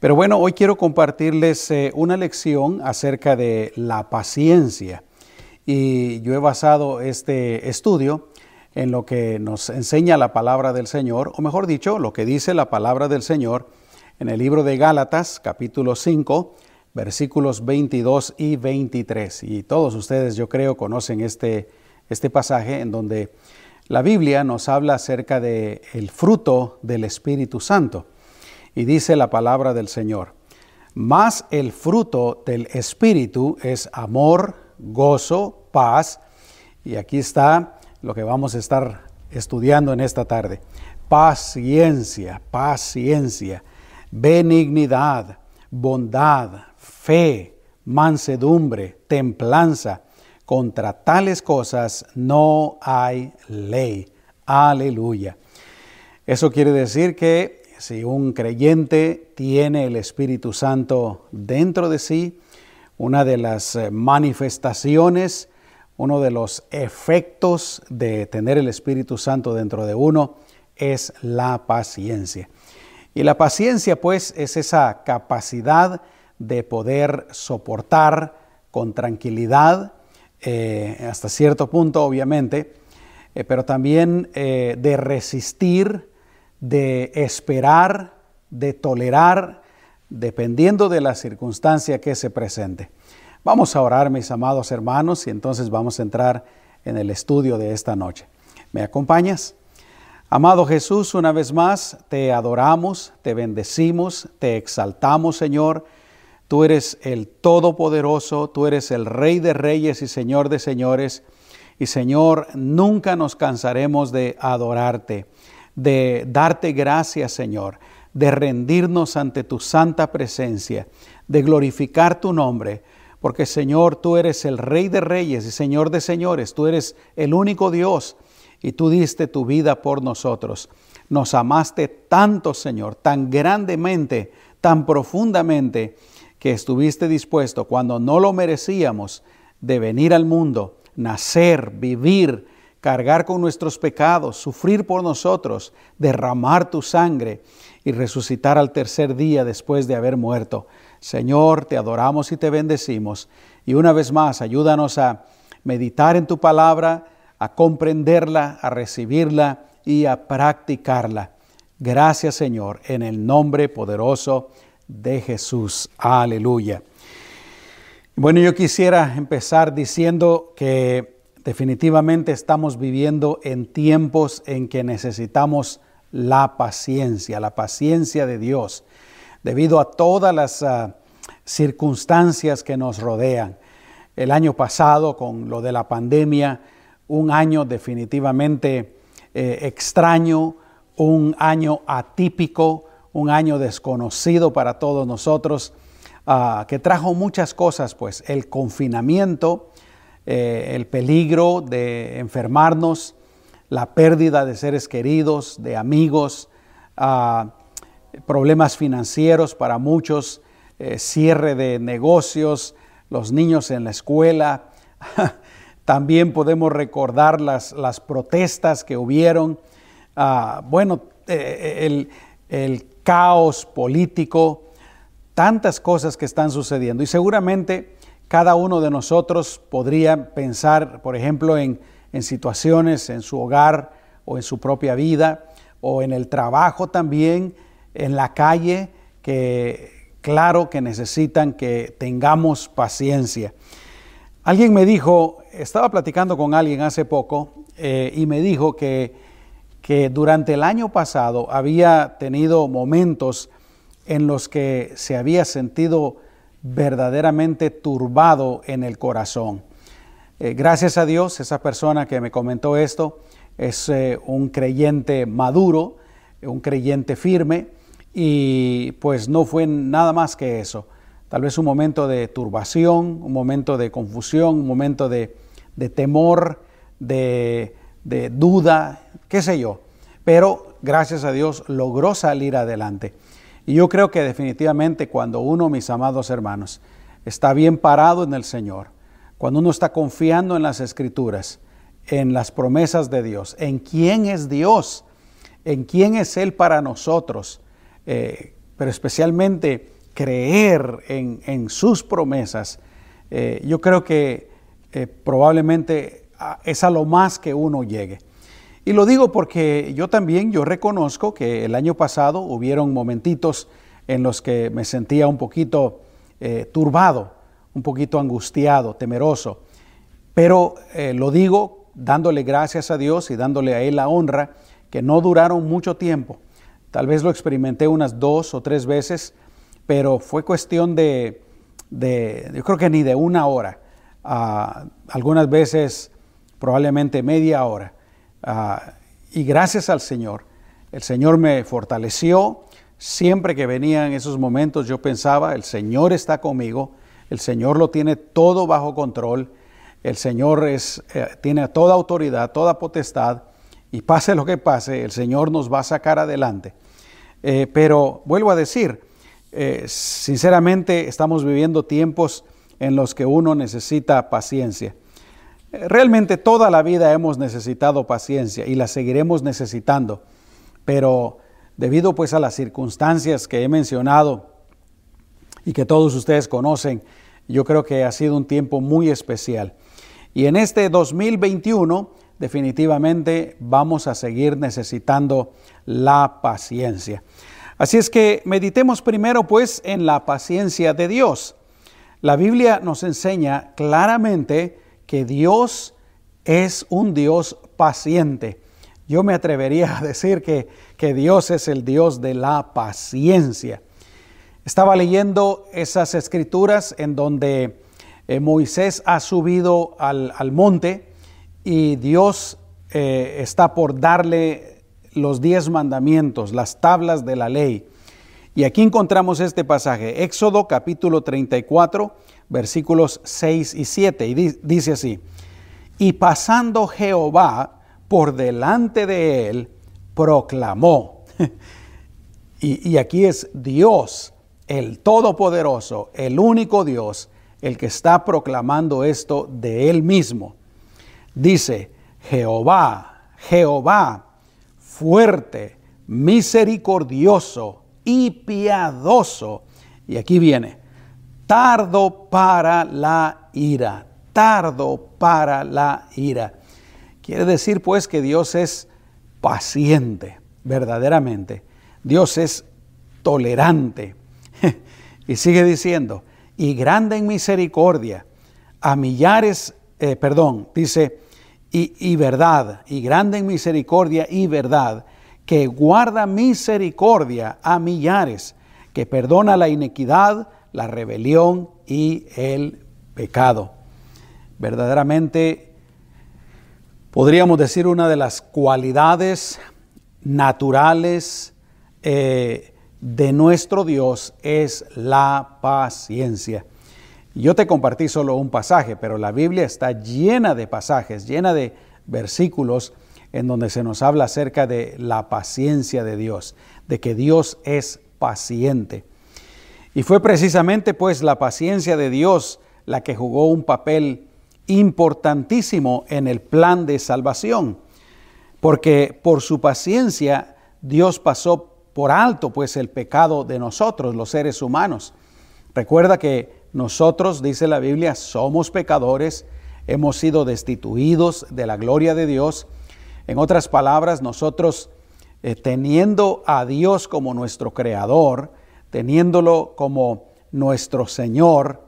Pero bueno, hoy quiero compartirles eh, una lección acerca de la paciencia. Y yo he basado este estudio en lo que nos enseña la palabra del Señor, o mejor dicho, lo que dice la palabra del Señor en el libro de Gálatas, capítulo 5, versículos 22 y 23. Y todos ustedes, yo creo, conocen este, este pasaje en donde la Biblia nos habla acerca del el fruto del Espíritu Santo. Y dice la palabra del Señor, más el fruto del Espíritu es amor, gozo, paz. Y aquí está lo que vamos a estar estudiando en esta tarde. Paciencia, paciencia, benignidad, bondad, fe, mansedumbre, templanza. Contra tales cosas no hay ley. Aleluya. Eso quiere decir que si un creyente tiene el Espíritu Santo dentro de sí, una de las eh, manifestaciones, uno de los efectos de tener el Espíritu Santo dentro de uno es la paciencia. Y la paciencia pues es esa capacidad de poder soportar con tranquilidad, eh, hasta cierto punto obviamente, eh, pero también de resistir de esperar, de tolerar, dependiendo de la circunstancia que se presente. Vamos a orar, mis amados hermanos, y entonces vamos a entrar en el estudio de esta noche. ¿Me acompañas? Amado Jesús, una vez más te adoramos, te bendecimos, te exaltamos, Señor. Tú eres el Todopoderoso, tú eres el Rey de Reyes y Señor de Señores. Y Señor, nunca nos cansaremos de adorarte de darte gracias, Señor, de rendirnos ante tu santa presencia, de glorificar tu nombre, porque Señor, tú eres el Rey de Reyes y Señor de Señores, tú eres el único Dios y tú diste tu vida por nosotros. Nos amaste tanto, Señor, tan grandemente, tan profundamente, que estuviste dispuesto cuando no lo merecíamos de venir al mundo, nacer, vivir, cargar con nuestros pecados, sufrir por nosotros, derramar tu sangre y resucitar al tercer día después de haber muerto. Señor, te adoramos y te bendecimos. Y una vez más, ayúdanos a meditar en tu palabra, a comprenderla, a recibirla y a practicarla. Gracias Señor, en el nombre poderoso de Jesús. Aleluya. Bueno, yo quisiera empezar diciendo que Definitivamente estamos viviendo en tiempos en que necesitamos la paciencia, la paciencia de Dios, debido a todas las ah, circunstancias que nos rodean. El año pasado, con lo de la pandemia, un año definitivamente eh, extraño, un año atípico, un año desconocido para todos nosotros, ah, que trajo muchas cosas, pues el confinamiento, eh, el peligro de enfermarnos, la pérdida de seres queridos, de amigos, ah, problemas financieros para muchos, eh, cierre de negocios, los niños en la escuela. También podemos recordar las, las protestas que hubieron. Ah, bueno, eh, el, el caos político, tantas cosas que están sucediendo. Y seguramente cada uno de nosotros podría pensar, por ejemplo, en, situaciones en su hogar o en su propia vida o en el trabajo también, en la calle, que claro que necesitan que tengamos paciencia. Alguien me dijo, estaba platicando con alguien hace poco eh, y me dijo que, que durante el año pasado había tenido momentos en los que se había sentido verdaderamente turbado en el corazón. Eh, gracias a Dios, esa persona que me comentó esto es eh, un creyente maduro, un creyente firme, y pues no fue nada más que eso. Tal vez un momento de turbación, un momento de confusión, un momento de, temor, de, de duda, qué sé yo. Pero gracias a Dios logró salir adelante. Y yo creo que definitivamente cuando uno, mis amados hermanos, está bien parado en el Señor, cuando uno está confiando en las escrituras, en las promesas de Dios, en quién es Dios, en quién es Él para nosotros, eh, pero especialmente creer en, sus promesas, eh, yo creo que eh, probablemente es a lo más que uno llegue. Y lo digo porque yo también, yo reconozco que el año pasado hubieron momentitos en los que me sentía un poquito eh, turbado, un poquito angustiado, temeroso. Pero lo digo dándole gracias a Dios y dándole a Él la honra, que no duraron mucho tiempo. Tal vez lo experimenté unas dos o tres veces, pero fue cuestión de, yo creo que ni de una hora. Ah, algunas veces probablemente media hora. Ah, y gracias al Señor, el Señor me fortaleció. Siempre que venían esos momentos yo pensaba, el Señor está conmigo, el Señor lo tiene todo bajo control, el Señor es, eh, tiene toda autoridad, toda potestad, y pase lo que pase, el Señor nos va a sacar adelante. Eh, pero vuelvo a decir, eh, sinceramente estamos viviendo tiempos en los que uno necesita paciencia. Realmente toda la vida hemos necesitado paciencia y la seguiremos necesitando, pero debido pues a las circunstancias que he mencionado y que todos ustedes conocen, yo creo que ha sido un tiempo muy especial. Y en este 2021 definitivamente vamos a seguir necesitando la paciencia. Así es que meditemos primero pues en la paciencia de Dios. La Biblia nos enseña claramente que Dios es un Dios paciente. Yo me atrevería a decir que, que Dios es el Dios de la paciencia. Estaba leyendo esas escrituras en donde eh, Moisés ha subido al, monte y Dios eh, está por darle los diez mandamientos, las tablas de la ley. Y aquí encontramos este pasaje, Éxodo capítulo 34, versículos 6 y 7, y dice así, y pasando Jehová por delante de él, proclamó. y, aquí es Dios, el Todopoderoso, el único Dios, el que está proclamando esto de él mismo. Dice, Jehová, Jehová, fuerte, misericordioso y piadoso. Y aquí viene, tardo para la ira, tardo para la ira. Quiere decir pues que Dios es paciente, verdaderamente. Dios es tolerante. y sigue diciendo, y grande en misericordia, a millares, eh, perdón, dice, y, y verdad, y grande en misericordia y verdad, que guarda misericordia a millares, que perdona la iniquidad, la rebelión y el pecado. Verdaderamente, podríamos decir una de las cualidades naturales eh, de nuestro Dios es la paciencia. Yo te compartí solo un pasaje, pero la Biblia está llena de pasajes, llena de versículos en donde se nos habla acerca de la paciencia de Dios, de que Dios es paciente. Y fue precisamente pues la paciencia de Dios la que jugó un papel importantísimo en el plan de salvación, porque por su paciencia Dios pasó por alto pues el pecado de nosotros, los seres humanos. Recuerda que nosotros, dice la Biblia, somos pecadores, hemos sido destituidos de la gloria de Dios. En otras palabras, nosotros eh, teniendo a Dios como nuestro creador, teniéndolo como nuestro Señor,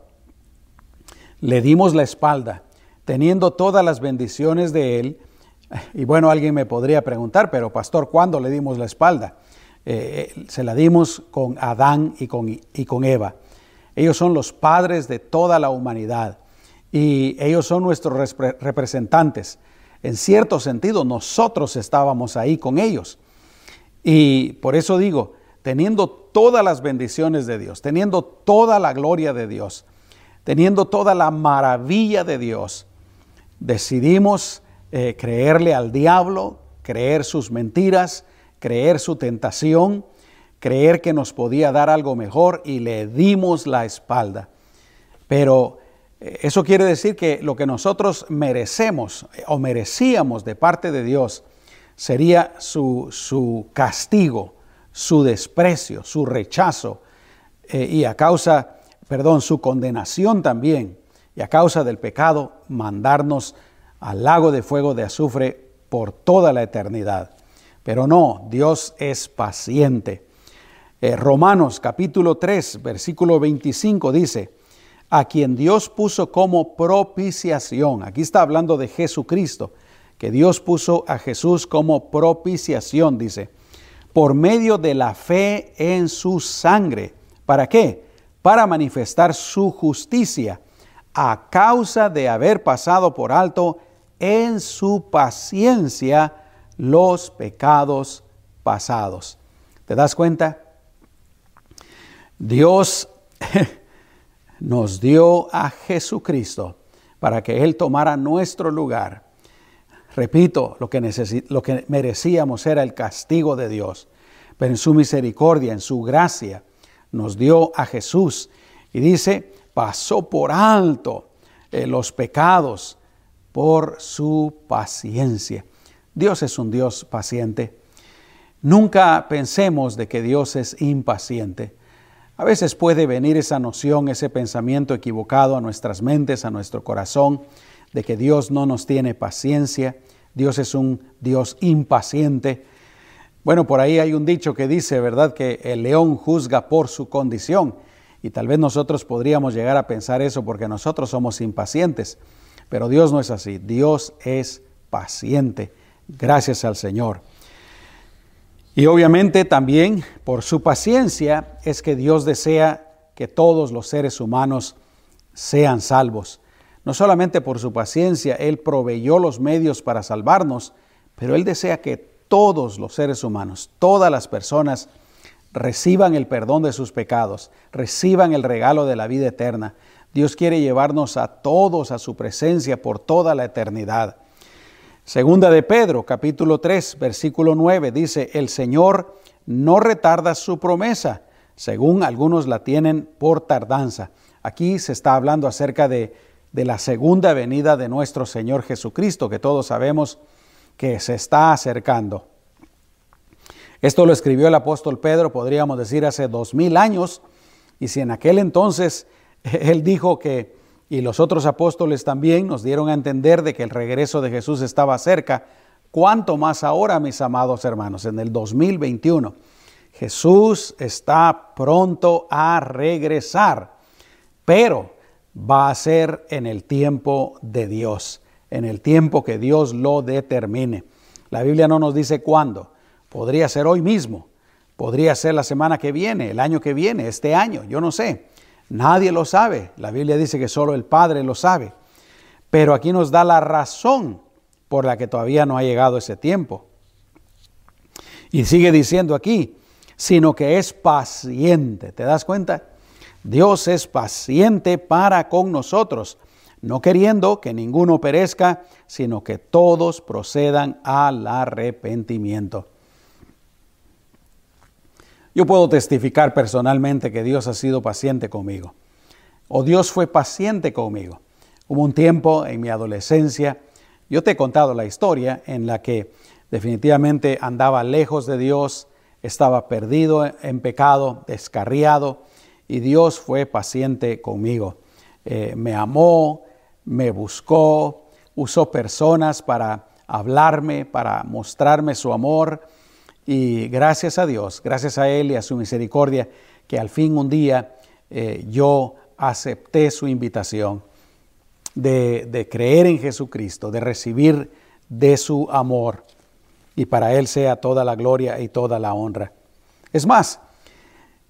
le dimos la espalda, teniendo todas las bendiciones de Él. Y bueno, alguien me podría preguntar, pero pastor, ¿cuándo le dimos la espalda? Eh, se la dimos con Adán y con, y con Eva. Ellos son los padres de toda la humanidad y ellos son nuestros representantes. En cierto sentido, nosotros estábamos ahí con ellos. Y por eso digo, teniendo todas las bendiciones de Dios, teniendo toda la gloria de Dios, teniendo toda la maravilla de Dios, decidimos eh, creerle al diablo, creer sus mentiras, creer su tentación, creer que nos podía dar algo mejor y le dimos la espalda. Pero eso quiere decir que lo que nosotros merecemos eh, o merecíamos de parte de Dios sería su, su castigo, su desprecio, su rechazo eh, y a causa, perdón, su condenación también y a causa del pecado mandarnos al lago de fuego de azufre por toda la eternidad. Pero no, Dios es paciente. Eh, Romanos capítulo 3, versículo 25 dice, a quien Dios puso como propiciación. Aquí está hablando de Jesucristo, que Dios puso a Jesús como propiciación, dice, por medio de la fe en su sangre. ¿Para qué? Para manifestar su justicia a causa de haber pasado por alto en su paciencia los pecados pasados. ¿Te das cuenta? Dios nos dio a Jesucristo para que Él tomara nuestro lugar. Repito, lo que, lo que merecíamos era el castigo de Dios, pero en su misericordia, en su gracia, nos dio a Jesús. Y dice, pasó por alto eh, los pecados por su paciencia. Dios es un Dios paciente. Nunca pensemos de que Dios es impaciente. A veces puede venir esa noción, ese pensamiento equivocado a nuestras mentes, a nuestro corazón, de que Dios no nos tiene paciencia, Dios es un Dios impaciente. Bueno, por ahí hay un dicho que dice, ¿verdad?, que el león juzga por su condición. Y tal vez nosotros podríamos llegar a pensar eso porque nosotros somos impacientes. Pero Dios no es así. Dios es paciente. Gracias al Señor. Y obviamente también por su paciencia es que Dios desea que todos los seres humanos sean salvos. No solamente por su paciencia, Él proveyó los medios para salvarnos, pero Él desea que todos los seres humanos, todas las personas, reciban el perdón de sus pecados, reciban el regalo de la vida eterna. Dios quiere llevarnos a todos a su presencia por toda la eternidad. Segunda de Pedro, capítulo 3, versículo 9, dice, el Señor no retarda su promesa, según algunos la tienen por tardanza. Aquí se está hablando acerca de, de la segunda venida de nuestro Señor Jesucristo, que todos sabemos que se está acercando. Esto lo escribió el apóstol Pedro, podríamos decir, hace dos mil años, y si en aquel entonces él dijo que, y los otros apóstoles también nos dieron a entender de que el regreso de Jesús estaba cerca, cuánto más ahora, mis amados hermanos, en el 2021. Jesús está pronto a regresar, pero va a ser en el tiempo de Dios, en el tiempo que Dios lo determine. La Biblia no nos dice cuándo, Podría ser hoy mismo, podría ser la semana que viene, el año que viene, este año, yo no sé. Nadie lo sabe. La Biblia dice que solo el Padre lo sabe. Pero aquí nos da la razón por la que todavía no ha llegado ese tiempo. Y sigue diciendo aquí, sino que es paciente. ¿Te das cuenta? Dios es paciente para con nosotros, no queriendo que ninguno perezca, sino que todos procedan al arrepentimiento. Yo puedo testificar personalmente que Dios ha sido paciente conmigo. O Dios fue paciente conmigo. Hubo un tiempo en mi adolescencia, yo te he contado la historia en la que definitivamente andaba lejos de Dios, estaba perdido en pecado, descarriado, y Dios fue paciente conmigo. Eh, me amó, me buscó, usó personas para hablarme, para mostrarme su amor y gracias a Dios, gracias a Él y a su misericordia, que al fin un día eh, yo acepté su invitación de, creer en Jesucristo, de recibir de su amor. Y para Él sea toda la gloria y toda la honra. Es más,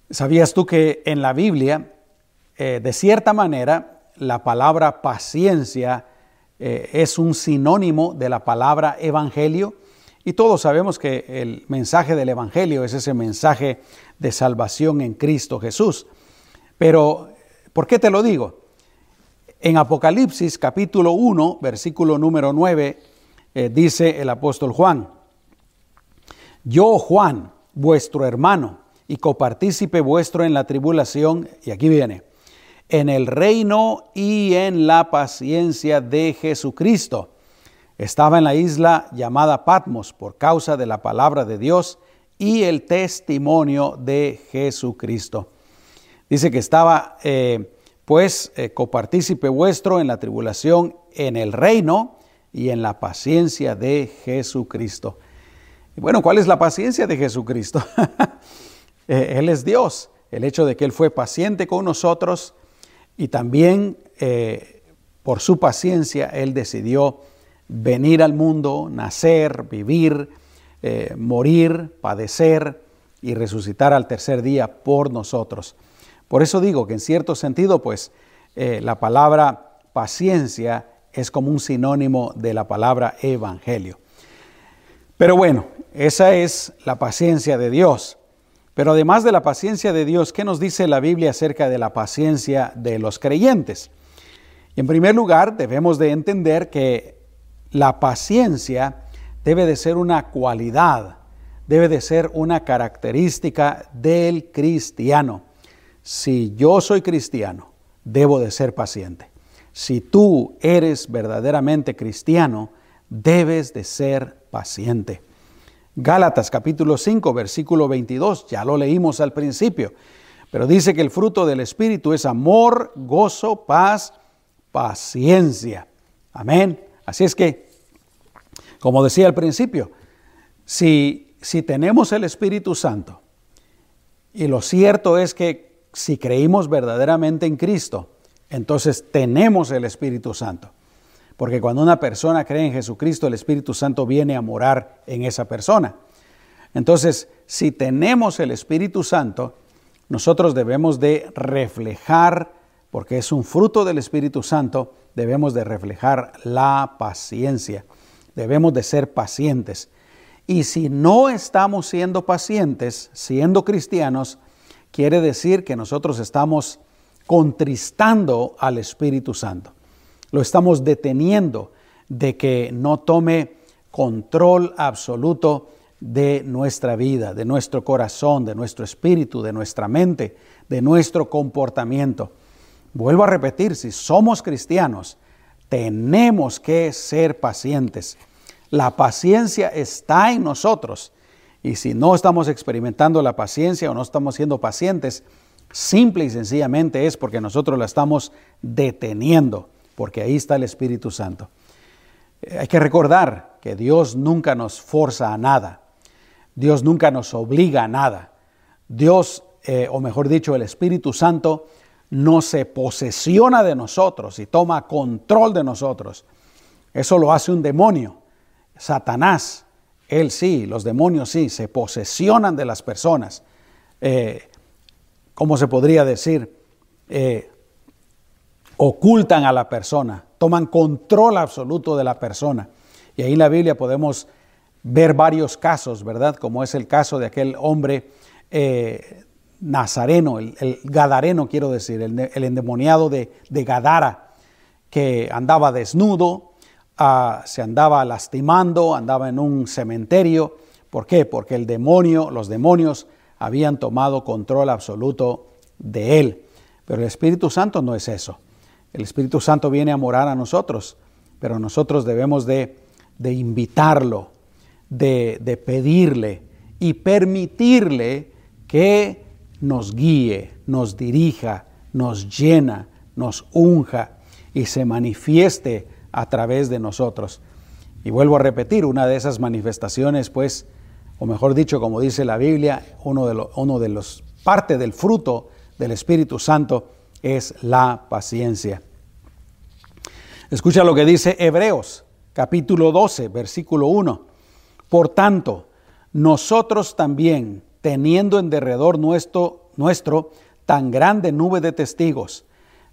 ¿sabías tú que en la Biblia, eh, de cierta manera, la palabra paciencia eh, es un sinónimo de la palabra evangelio? Y todos sabemos que el mensaje del Evangelio es ese mensaje de salvación en Cristo Jesús. Pero, ¿por qué te lo digo? En Apocalipsis capítulo 1, versículo número 9, eh, dice el apóstol Juan, yo Juan, vuestro hermano y copartícipe vuestro en la tribulación, y aquí viene, en el reino y en la paciencia de Jesucristo estaba en la isla llamada Patmos por causa de la palabra de Dios y el testimonio de Jesucristo. Dice que estaba eh, pues eh, copartícipe vuestro en la tribulación, en el reino y en la paciencia de Jesucristo. Y bueno, ¿cuál es la paciencia de Jesucristo? Eh, él es Dios. El hecho de que Él fue paciente con nosotros y también por su paciencia Él decidió venir al mundo, nacer, vivir, morir, padecer y resucitar al tercer día por nosotros. Por eso digo que en cierto sentido, pues eh, la palabra paciencia es como un sinónimo de la palabra evangelio. Pero bueno, esa es la paciencia de Dios. Pero además de la paciencia de Dios, ¿qué nos dice la Biblia acerca de la paciencia de los creyentes? En primer lugar, debemos de entender que la paciencia debe de ser una cualidad, debe de ser una característica del cristiano si yo soy cristiano, debo de ser paciente. Si tú eres verdaderamente cristiano, debes de ser paciente. Gálatas capítulo 5, versículo 22, ya lo leímos al principio, pero dice que el fruto del Espíritu es amor, gozo, paz, paciencia. Amén. Así es que, como decía al principio, si, si tenemos el Espíritu Santo, y lo cierto es que si creímos verdaderamente en Cristo, entonces tenemos el Espíritu Santo. Porque cuando una persona cree en Jesucristo, el Espíritu Santo viene a morar en esa persona. Entonces, si tenemos el Espíritu Santo, nosotros debemos de reflejar, porque es un fruto del Espíritu Santo, debemos de reflejar la paciencia. Debemos de ser pacientes. Y si no estamos siendo pacientes, siendo cristianos, quiere decir que nosotros estamos contristando al Espíritu Santo. Lo estamos deteniendo de que no tome control absoluto de nuestra vida, de nuestro corazón, de nuestro espíritu, de nuestra mente, de nuestro comportamiento. Vuelvo a repetir, si somos cristianos, tenemos que ser pacientes. La paciencia está en nosotros y si no estamos experimentando la paciencia o no estamos siendo pacientes, simple y sencillamente es porque nosotros la estamos deteniendo, porque ahí está el Espíritu Santo. Eh, hay que recordar que Dios nunca nos forza a nada. Dios nunca nos obliga a nada. Dios, eh, o mejor dicho, el Espíritu Santo, no se posesiona de nosotros y toma control de nosotros. Eso lo hace un demonio, Satanás. Él sí, los demonios sí, se posesionan de las personas. Eh, ¿Cómo se podría decir? Eh, ocultan a la persona, toman control absoluto de la persona. Y ahí en la Biblia podemos ver varios casos, ¿verdad? Como es el caso de aquel hombre eh, nazareno, el, gadareno quiero decir, el, endemoniado de, de Gadara, que andaba desnudo, se andaba lastimando, andaba en un cementerio. ¿Por qué? Porque el demonio, los demonios habían tomado control absoluto de él. Pero el Espíritu Santo no es eso. El Espíritu Santo viene a morar a nosotros, pero nosotros debemos de, invitarlo, de, de pedirle y permitirle que nos guíe, nos dirija, nos llena, nos unja y se manifieste a través de nosotros. Y vuelvo a repetir, una de esas manifestaciones, pues, o mejor dicho, como dice la Biblia, uno de, los, uno de los, parte del fruto del Espíritu Santo es la paciencia. Escucha lo que dice Hebreos, capítulo 12, versículo 1. Por tanto, nosotros también, teniendo en derredor nuestro, nuestro tan grande nube de testigos,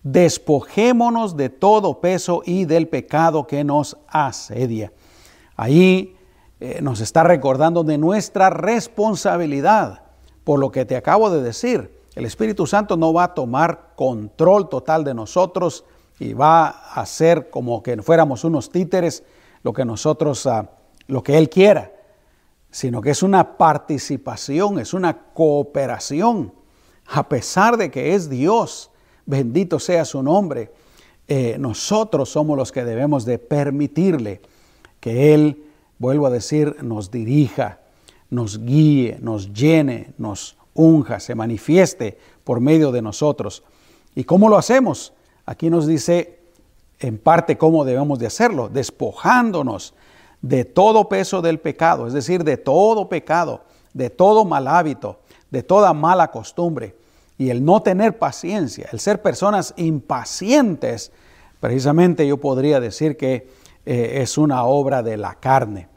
despojémonos de todo peso y del pecado que nos asedia. Ahí eh, nos está recordando de nuestra responsabilidad por lo que te acabo de decir. El Espíritu Santo no va a tomar control total de nosotros y va a hacer como que fuéramos unos títeres lo que nosotros, ah, lo que Él quiera, sino que es una participación, es una cooperación, a pesar de que es Dios bendito sea su nombre, eh, nosotros somos los que debemos de permitirle que Él, vuelvo a decir, nos dirija, nos guíe, nos llene, nos unja, se manifieste por medio de nosotros. ¿Y cómo lo hacemos? Aquí nos dice en parte cómo debemos de hacerlo, despojándonos de todo peso del pecado, es decir, de todo pecado, de todo mal hábito, de toda mala costumbre. Y el no tener paciencia, el ser personas impacientes, precisamente yo podría decir que eh, es una obra de la carne.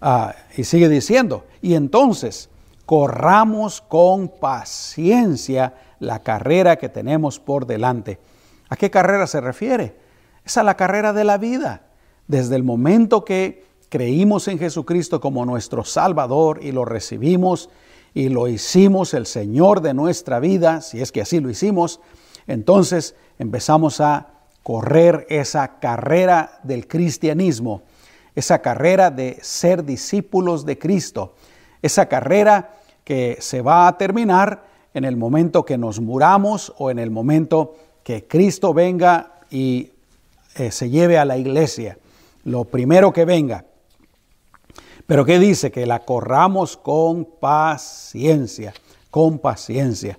Ah, y sigue diciendo, y entonces corramos con paciencia la carrera que tenemos por delante. ¿A qué carrera se refiere? Es a la carrera de la vida. Desde el momento que creímos en Jesucristo como nuestro Salvador y lo recibimos y lo hicimos el Señor de nuestra vida, si es que así lo hicimos, entonces empezamos a correr esa carrera del cristianismo, esa carrera de ser discípulos de Cristo, esa carrera que se va a terminar en el momento que nos muramos o en el momento que Cristo venga y eh, se lleve a la iglesia, lo primero que venga. Pero ¿qué dice? Que la corramos con paciencia, con paciencia.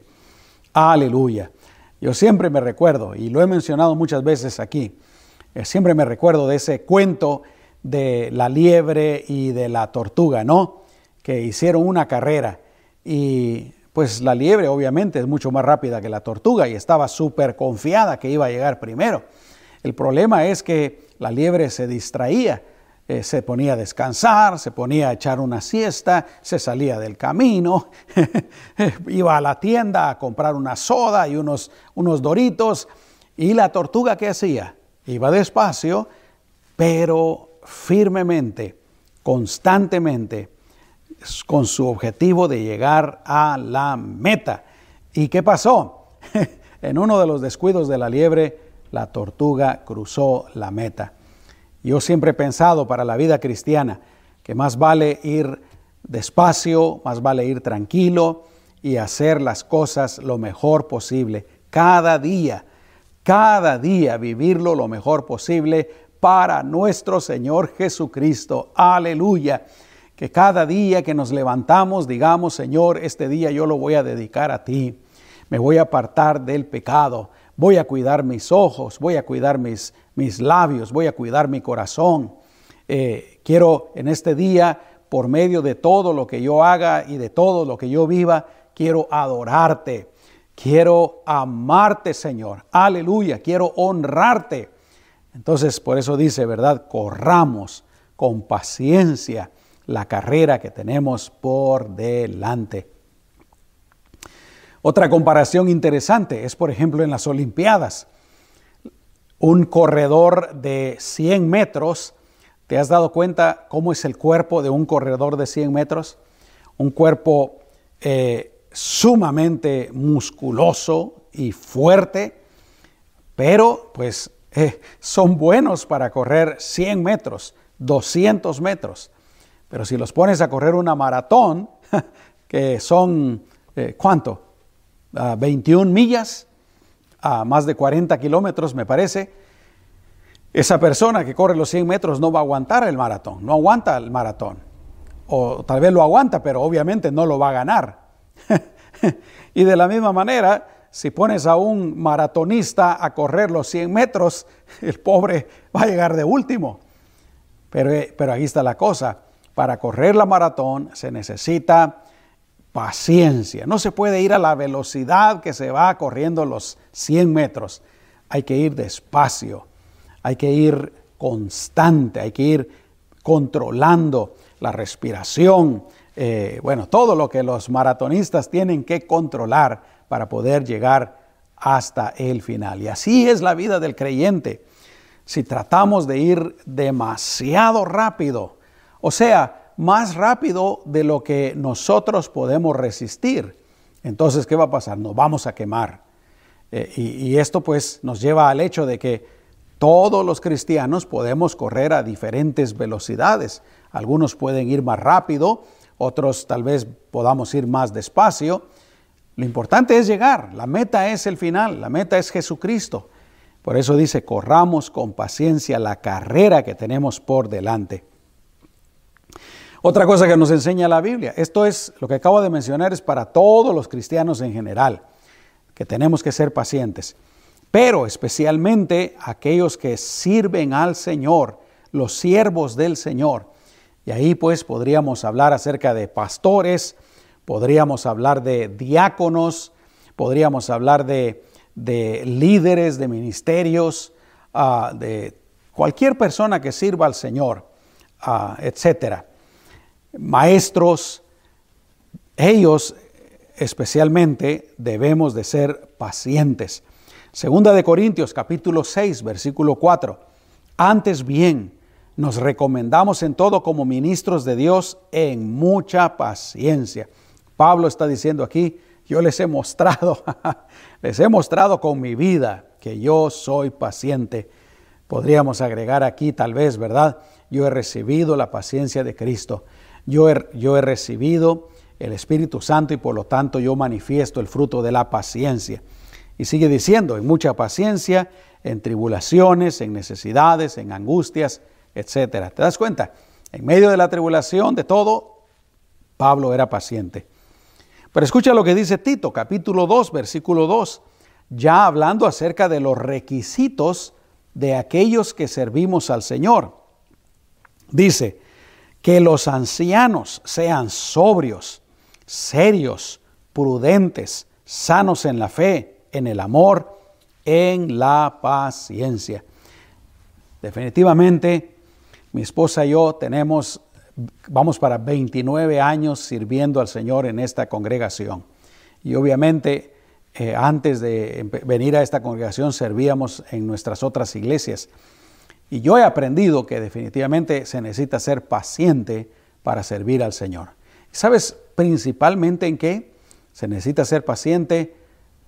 Aleluya. Yo siempre me recuerdo, y lo he mencionado muchas veces aquí, eh, siempre me recuerdo de ese cuento de la liebre y de la tortuga, ¿no? Que hicieron una carrera y pues la liebre obviamente es mucho más rápida que la tortuga y estaba súper confiada que iba a llegar primero. El problema es que la liebre se distraía, eh, se ponía a descansar, se ponía a echar una siesta, se salía del camino, iba a la tienda a comprar una soda y unos, unos doritos. ¿Y la tortuga qué hacía? Iba despacio, pero firmemente, constantemente, con su objetivo de llegar a la meta. ¿Y qué pasó? en uno de los descuidos de la liebre, la tortuga cruzó la meta. Yo siempre he pensado para la vida cristiana que más vale ir despacio, más vale ir tranquilo y hacer las cosas lo mejor posible. Cada día, cada día vivirlo lo mejor posible para nuestro Señor Jesucristo. Aleluya que cada día que nos levantamos digamos, Señor, este día yo lo voy a dedicar a ti. Me voy a apartar del pecado. Voy a cuidar mis ojos, voy a cuidar mis, mis labios, voy a cuidar mi corazón. Eh, quiero en este día, por medio de todo lo que yo haga y de todo lo que yo viva, quiero adorarte. Quiero amarte, Señor. Aleluya. Quiero honrarte. Entonces, por eso dice, ¿verdad? Corramos con paciencia la carrera que tenemos por delante. Otra comparación interesante es, por ejemplo, en las Olimpiadas. Un corredor de 100 metros, ¿te has dado cuenta cómo es el cuerpo de un corredor de 100 metros? Un cuerpo eh, sumamente musculoso y fuerte, pero pues eh, son buenos para correr 100 metros, 200 metros. Pero si los pones a correr una maratón, que son, eh, ¿cuánto? 21 ah, millas, a más de 40 kilómetros, me parece. Esa persona que corre los 100 metros no va a aguantar el maratón, no aguanta el maratón. O tal vez lo aguanta, pero obviamente no lo va a ganar. y de la misma manera, si pones a un maratonista a correr los 100 metros, el pobre va a llegar de último. Pero, eh, pero ahí está la cosa para correr la maratón se necesita paciencia. No se puede ir a la velocidad que se va corriendo los 100 metros. Hay que ir despacio, hay que ir constante, hay que ir controlando la respiración, eh, bueno, todo lo que los maratonistas tienen que controlar para poder llegar hasta el final. Y así es la vida del creyente. Si tratamos de ir demasiado rápido, o sea, más rápido de lo que nosotros podemos resistir. Entonces, ¿qué va a pasar? Nos vamos a quemar. Eh, y, esto pues nos lleva al hecho de que todos los cristianos podemos correr a diferentes velocidades. Algunos pueden ir más rápido, otros tal vez podamos ir más despacio. Lo importante es llegar, la meta es el final, la meta es Jesucristo. Por eso dice, corramos con paciencia la carrera que tenemos por delante. Otra cosa que nos enseña la Biblia, esto es lo que acabo de mencionar, es para todos los cristianos en general, que tenemos que ser pacientes, pero especialmente aquellos que sirven al Señor, los siervos del Señor. Y ahí pues podríamos hablar acerca de pastores, podríamos hablar de diáconos, podríamos hablar de, líderes de ministerios, ah, de cualquier persona que sirva al Señor, uh, etcétera. Maestros, ellos especialmente debemos de ser pacientes. Segunda de Corintios capítulo 6 versículo 4. Antes bien, nos recomendamos en todo como ministros de Dios en mucha paciencia. Pablo está diciendo aquí, yo les he mostrado, les he mostrado con mi vida que yo soy paciente. Podríamos agregar aquí tal vez, ¿verdad? Yo he recibido la paciencia de Cristo. Yo he, yo he recibido el Espíritu Santo y por lo tanto yo manifiesto el fruto de la paciencia. Y sigue diciendo, en mucha paciencia, en tribulaciones, en necesidades, en angustias, etcétera. ¿Te das cuenta? En medio de la tribulación, de todo, Pablo era paciente. Pero escucha lo que dice Tito, capítulo 2, versículo 2, ya hablando acerca de los requisitos de aquellos que servimos al Señor. Dice, que los ancianos sean sobrios, serios, prudentes, sanos en la fe, en el amor, en la paciencia. Definitivamente mi esposa y yo tenemos, vamos para 29 años sirviendo al Señor en esta congregación. Y obviamente eh, antes de venir a esta congregación servíamos en nuestras otras iglesias. Y yo he aprendido que definitivamente se necesita ser paciente para servir al Señor. ¿Sabes principalmente en qué? Se necesita ser paciente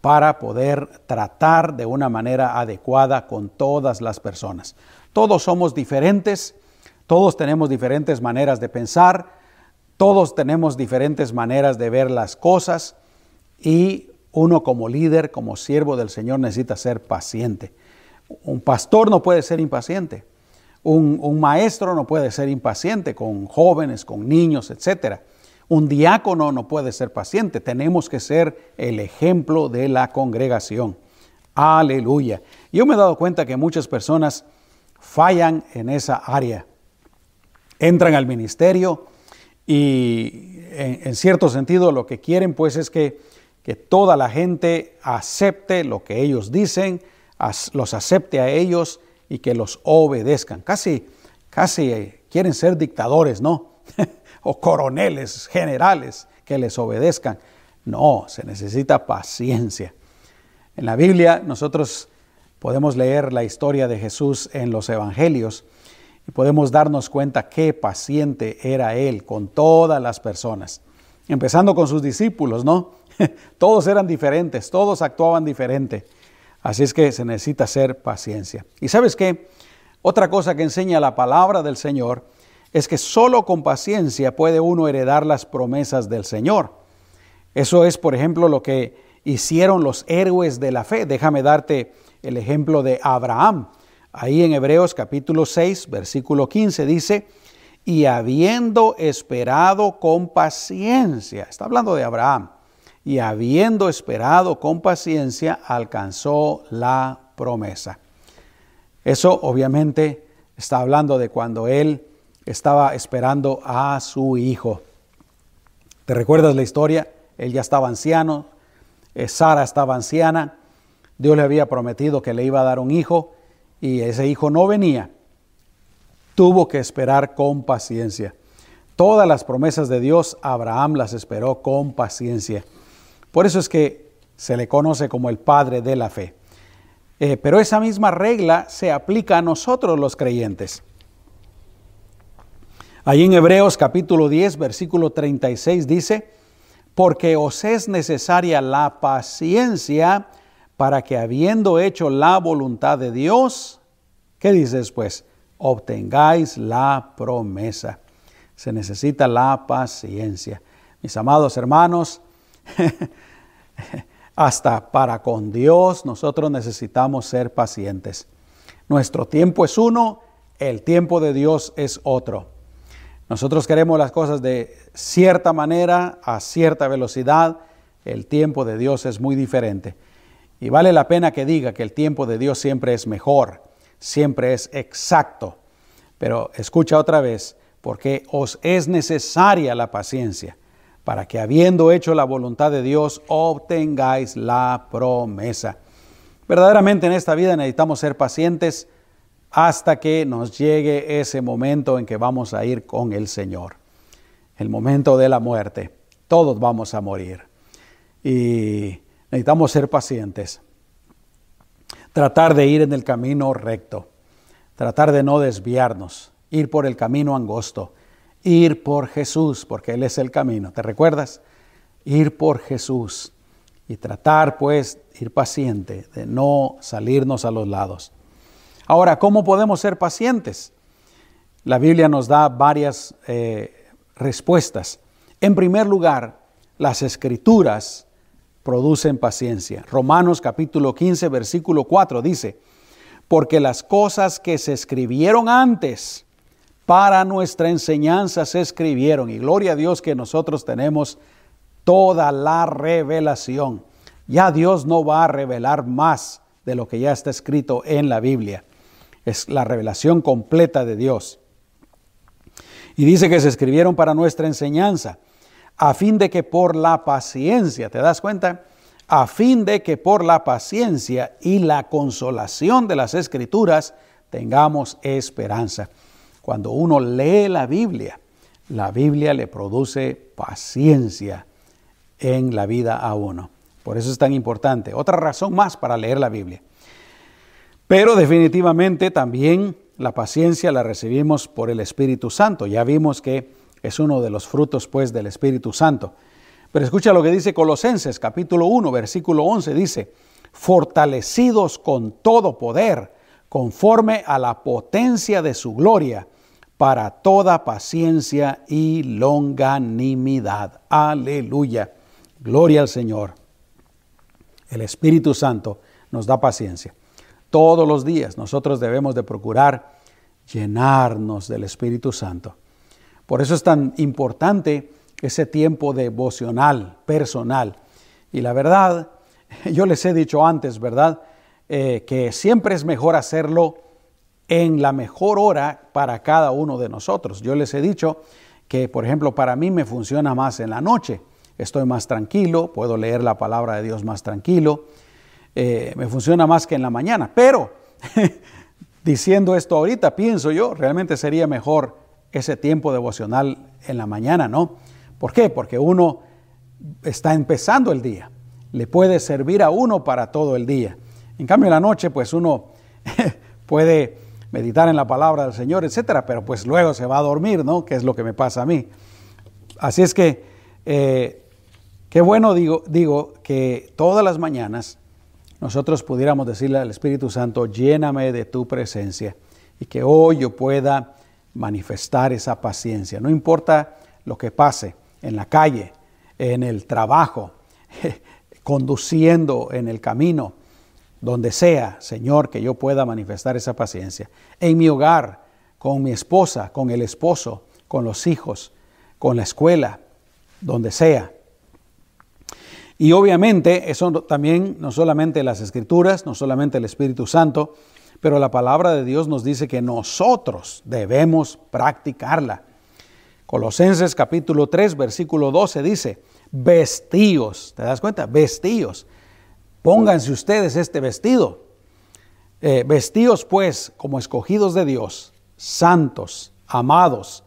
para poder tratar de una manera adecuada con todas las personas. Todos somos diferentes todos tenemos diferentes maneras de pensar, todos tenemos diferentes maneras de ver las cosas y uno como líder, como siervo del Señor necesita ser paciente. Un pastor no puede ser impaciente. Un, maestro no puede ser impaciente con jóvenes, con niños, etc. Un diácono no puede ser paciente. Tenemos que ser el ejemplo de la congregación. Aleluya. Yo me he dado cuenta que muchas personas fallan en esa área entran al ministerio y en, cierto sentido lo que quieren pues es que, que, toda la gente acepte lo que ellos dicen, los acepte a ellos y que los obedezcan. Casi, casi eh, quieren ser dictadores, ¿no? o coroneles, generales que les obedezcan. No, se necesita paciencia. En la Biblia nosotros podemos leer la historia de Jesús en los evangelios y podemos darnos cuenta qué paciente era él con todas las personas, empezando con sus discípulos, ¿no? todos eran diferentes, todos actuaban diferente. Así es que se necesita ser paciencia. ¿Y sabes qué? Otra cosa que enseña la palabra del Señor es que solo con paciencia puede uno heredar las promesas del Señor. Eso es, por ejemplo, lo que hicieron los héroes de la fe. Déjame darte el ejemplo de Abraham. Ahí en Hebreos capítulo 6, versículo 15 dice, y habiendo esperado con paciencia, está hablando de Abraham, y habiendo esperado con paciencia, alcanzó la promesa. Eso obviamente está hablando de cuando él estaba esperando a su hijo. ¿Te recuerdas la historia? Él ya estaba anciano, eh, Sara estaba anciana, Dios le había prometido que le iba a dar un hijo, y ese hijo no venía, tuvo que esperar con paciencia. Todas las promesas de Dios, Abraham las esperó con paciencia. Por eso es que se le conoce como el padre de la fe. Eh, pero esa misma regla se aplica a nosotros los creyentes. Ahí en Hebreos capítulo 10, versículo 36 dice, porque os es necesaria la paciencia para que habiendo hecho la voluntad de Dios, ¿qué dice después? Obtengáis la promesa. Se necesita la paciencia. Mis amados hermanos, hasta para con Dios nosotros necesitamos ser pacientes. Nuestro tiempo es uno, el tiempo de Dios es otro. Nosotros queremos las cosas de cierta manera, a cierta velocidad. El tiempo de Dios es muy diferente. Y vale la pena que diga que el tiempo de Dios siempre es mejor, siempre es exacto. Pero escucha otra vez, porque os es necesaria la paciencia, para que habiendo hecho la voluntad de Dios, obtengáis la promesa. Verdaderamente en esta vida necesitamos ser pacientes hasta que nos llegue ese momento en que vamos a ir con el Señor. El momento de la muerte. Todos vamos a morir. Y necesitamos ser pacientes. Tratar de ir en el camino recto. Tratar de no desviarnos. Ir por el camino angosto. Ir por Jesús, porque Él es el camino. ¿Te recuerdas? Ir por Jesús. Y tratar, pues, ir paciente, de no salirnos a los lados. Ahora, ¿cómo podemos ser pacientes? La Biblia nos da varias eh, respuestas. En primer lugar, las escrituras producen paciencia. Romanos capítulo 15, versículo 4 dice, porque las cosas que se escribieron antes para nuestra enseñanza se escribieron. Y gloria a Dios que nosotros tenemos toda la revelación. Ya Dios no va a revelar más de lo que ya está escrito en la Biblia es la revelación completa de Dios. Y dice que se escribieron para nuestra enseñanza, a fin de que por la paciencia, ¿te das cuenta? A fin de que por la paciencia y la consolación de las escrituras tengamos esperanza. Cuando uno lee la Biblia, la Biblia le produce paciencia en la vida a uno. Por eso es tan importante. Otra razón más para leer la Biblia. Pero definitivamente también la paciencia la recibimos por el Espíritu Santo. Ya vimos que es uno de los frutos pues del Espíritu Santo. Pero escucha lo que dice Colosenses capítulo 1 versículo 11 dice, fortalecidos con todo poder, conforme a la potencia de su gloria, para toda paciencia y longanimidad. Aleluya. Gloria al Señor. El Espíritu Santo nos da paciencia. Todos los días nosotros debemos de procurar llenarnos del Espíritu Santo. Por eso es tan importante ese tiempo devocional, personal. Y la verdad, yo les he dicho antes, ¿verdad? Eh, que siempre es mejor hacerlo en la mejor hora para cada uno de nosotros. Yo les he dicho que, por ejemplo, para mí me funciona más en la noche. Estoy más tranquilo, puedo leer la palabra de Dios más tranquilo. Eh, me funciona más que en la mañana. Pero diciendo esto ahorita, pienso yo, realmente sería mejor ese tiempo devocional en la mañana, ¿no? ¿Por qué? Porque uno está empezando el día. Le puede servir a uno para todo el día. En cambio, en la noche, pues uno puede meditar en la palabra del Señor, etcétera, pero pues luego se va a dormir, ¿no? Que es lo que me pasa a mí. Así es que, eh, qué bueno digo, digo que todas las mañanas nosotros pudiéramos decirle al Espíritu Santo, lléname de tu presencia y que hoy yo pueda manifestar esa paciencia. No importa lo que pase en la calle, en el trabajo, conduciendo en el camino, donde sea, Señor, que yo pueda manifestar esa paciencia. En mi hogar, con mi esposa, con el esposo, con los hijos, con la escuela, donde sea. Y obviamente eso también no solamente las escrituras, no solamente el Espíritu Santo, pero la palabra de Dios nos dice que nosotros debemos practicarla. Colosenses capítulo 3, versículo 12 dice, vestíos, ¿te das cuenta? Vestíos. Pónganse ustedes este vestido. Eh, vestíos pues como escogidos de Dios, santos, amados,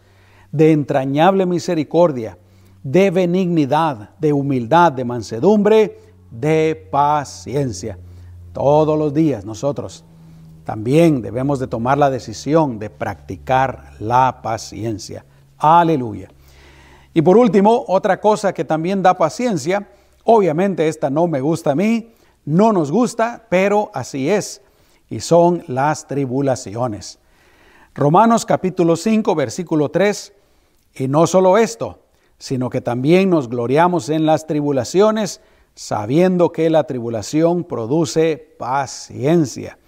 de entrañable misericordia de benignidad, de humildad, de mansedumbre, de paciencia. Todos los días nosotros también debemos de tomar la decisión de practicar la paciencia. Aleluya. Y por último, otra cosa que también da paciencia, obviamente esta no me gusta a mí, no nos gusta, pero así es, y son las tribulaciones. Romanos capítulo 5, versículo 3, y no solo esto, sino que también nos gloriamos en las tribulaciones, sabiendo que la tribulación produce paciencia.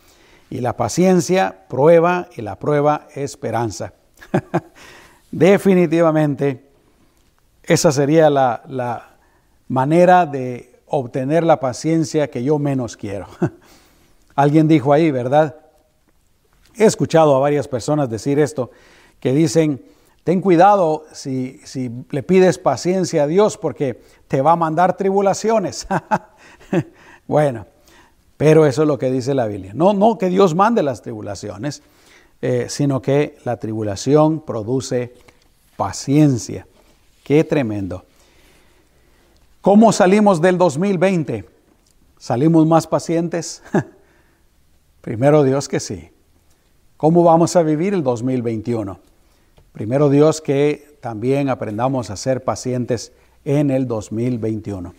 Y la paciencia prueba y la prueba esperanza. Definitivamente, esa sería la, la manera de obtener la paciencia que yo menos quiero. Alguien dijo ahí, ¿verdad? He escuchado a varias personas decir esto, que dicen, ten cuidado si, si le pides paciencia a Dios porque te va a mandar tribulaciones. bueno, pero eso es lo que dice la Biblia. No, no que Dios mande las tribulaciones, eh, sino que la tribulación produce paciencia. Qué tremendo. ¿Cómo salimos del 2020? ¿Salimos más pacientes? Primero Dios que sí. ¿Cómo vamos a vivir el 2021? Primero Dios que también aprendamos a ser pacientes en el 2021.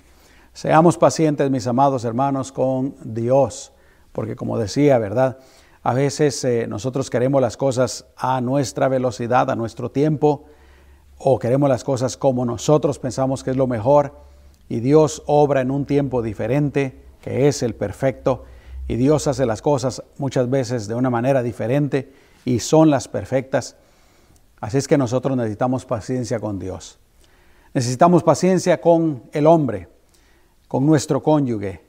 Seamos pacientes, mis amados hermanos, con Dios, porque como decía, ¿verdad? A veces eh, nosotros queremos las cosas a nuestra velocidad, a nuestro tiempo, o queremos las cosas como nosotros pensamos que es lo mejor, y Dios obra en un tiempo diferente, que es el perfecto, y Dios hace las cosas muchas veces de una manera diferente y son las perfectas. Así es que nosotros necesitamos paciencia con Dios. Necesitamos paciencia con el hombre, con nuestro cónyuge,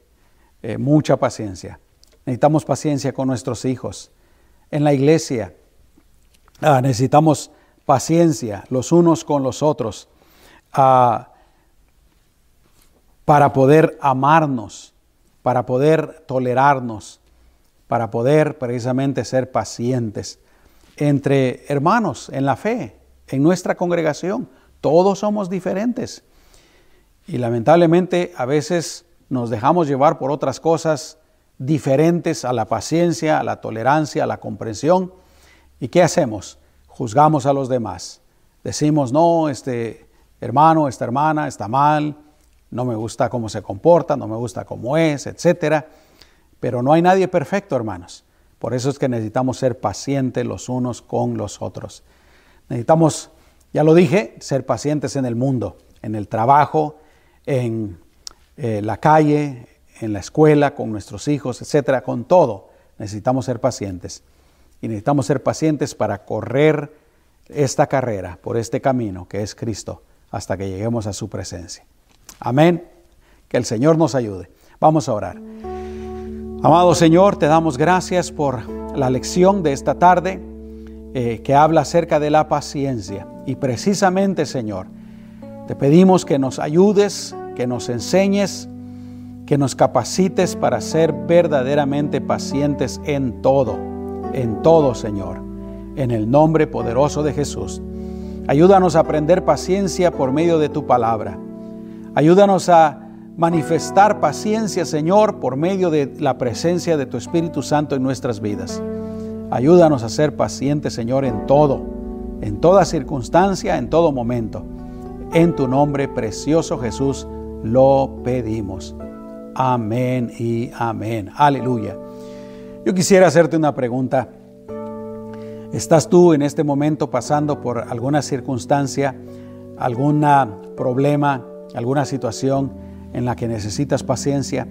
eh, mucha paciencia. Necesitamos paciencia con nuestros hijos. En la iglesia ah, necesitamos paciencia los unos con los otros ah, para poder amarnos, para poder tolerarnos, para poder precisamente ser pacientes entre hermanos en la fe, en nuestra congregación. Todos somos diferentes. Y lamentablemente a veces nos dejamos llevar por otras cosas diferentes a la paciencia, a la tolerancia, a la comprensión. ¿Y qué hacemos? Juzgamos a los demás. Decimos, no, este hermano, esta hermana está mal, no me gusta cómo se comporta, no me gusta cómo es, etc. Pero no hay nadie perfecto, hermanos. Por eso es que necesitamos ser pacientes los unos con los otros. Necesitamos, ya lo dije, ser pacientes en el mundo, en el trabajo, en eh, la calle, en la escuela, con nuestros hijos, etcétera, con todo. Necesitamos ser pacientes. Y necesitamos ser pacientes para correr esta carrera por este camino que es Cristo hasta que lleguemos a su presencia. Amén. Que el Señor nos ayude. Vamos a orar. Amado Señor, te damos gracias por la lección de esta tarde eh, que habla acerca de la paciencia. Y precisamente, Señor, te pedimos que nos ayudes, que nos enseñes, que nos capacites para ser verdaderamente pacientes en todo, en todo, Señor, en el nombre poderoso de Jesús. Ayúdanos a aprender paciencia por medio de tu palabra. Ayúdanos a manifestar paciencia, Señor, por medio de la presencia de tu Espíritu Santo en nuestras vidas. Ayúdanos a ser pacientes, Señor, en todo, en toda circunstancia, en todo momento. En tu nombre precioso Jesús lo pedimos. Amén y amén. Aleluya. Yo quisiera hacerte una pregunta. ¿Estás tú en este momento pasando por alguna circunstancia, algún problema, alguna situación en la que necesitas paciencia?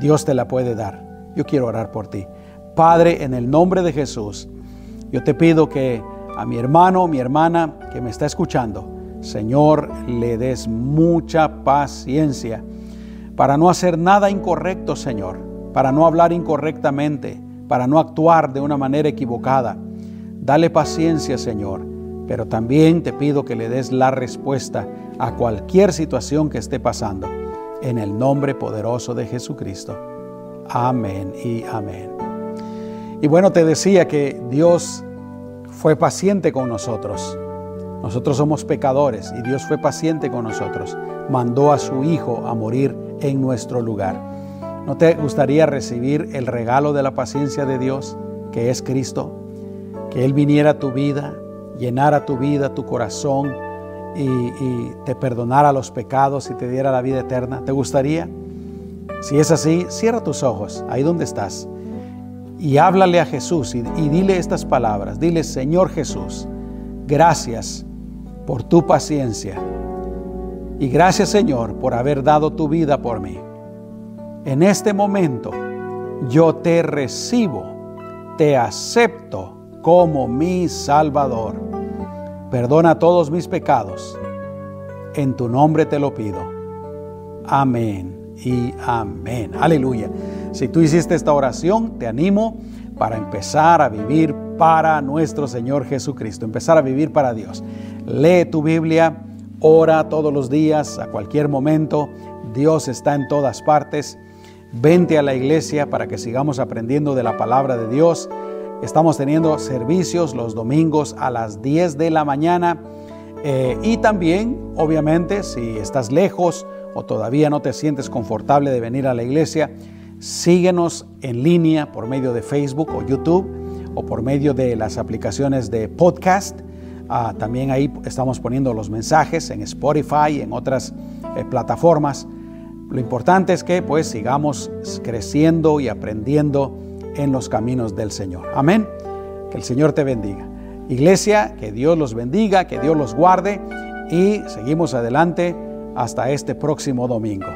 Dios te la puede dar. Yo quiero orar por ti. Padre, en el nombre de Jesús, yo te pido que a mi hermano, mi hermana que me está escuchando, Señor, le des mucha paciencia para no hacer nada incorrecto, Señor, para no hablar incorrectamente, para no actuar de una manera equivocada. Dale paciencia, Señor, pero también te pido que le des la respuesta a cualquier situación que esté pasando, en el nombre poderoso de Jesucristo. Amén y amén. Y bueno, te decía que Dios fue paciente con nosotros. Nosotros somos pecadores y Dios fue paciente con nosotros. Mandó a su Hijo a morir en nuestro lugar. ¿No te gustaría recibir el regalo de la paciencia de Dios, que es Cristo? Que Él viniera a tu vida, llenara tu vida, tu corazón y, te perdonara los pecados y te diera la vida eterna. ¿Te gustaría? Si es así, cierra tus ojos, ahí donde estás, y háblale a Jesús y, y dile estas palabras. Dile, Señor Jesús, gracias por tu paciencia. Y gracias Señor por haber dado tu vida por mí. En este momento yo te recibo, te acepto como mi Salvador. Perdona todos mis pecados. En tu nombre te lo pido. Amén y amén. Aleluya. Si tú hiciste esta oración, te animo para empezar a vivir para nuestro Señor Jesucristo, empezar a vivir para Dios. Lee tu Biblia, ora todos los días, a cualquier momento. Dios está en todas partes. Vente a la iglesia para que sigamos aprendiendo de la palabra de Dios. Estamos teniendo servicios los domingos a las 10 de la mañana. Eh, y también, obviamente, si estás lejos o todavía no te sientes confortable de venir a la iglesia, síguenos en línea por medio de Facebook o YouTube o por medio de las aplicaciones de podcast. Ah, también ahí estamos poniendo los mensajes en Spotify en otras eh, plataformas. Lo importante es que pues sigamos creciendo y aprendiendo en los caminos del Señor. Amén. Que el Señor te bendiga. Iglesia, que Dios los bendiga, que Dios los guarde y seguimos adelante hasta este próximo domingo.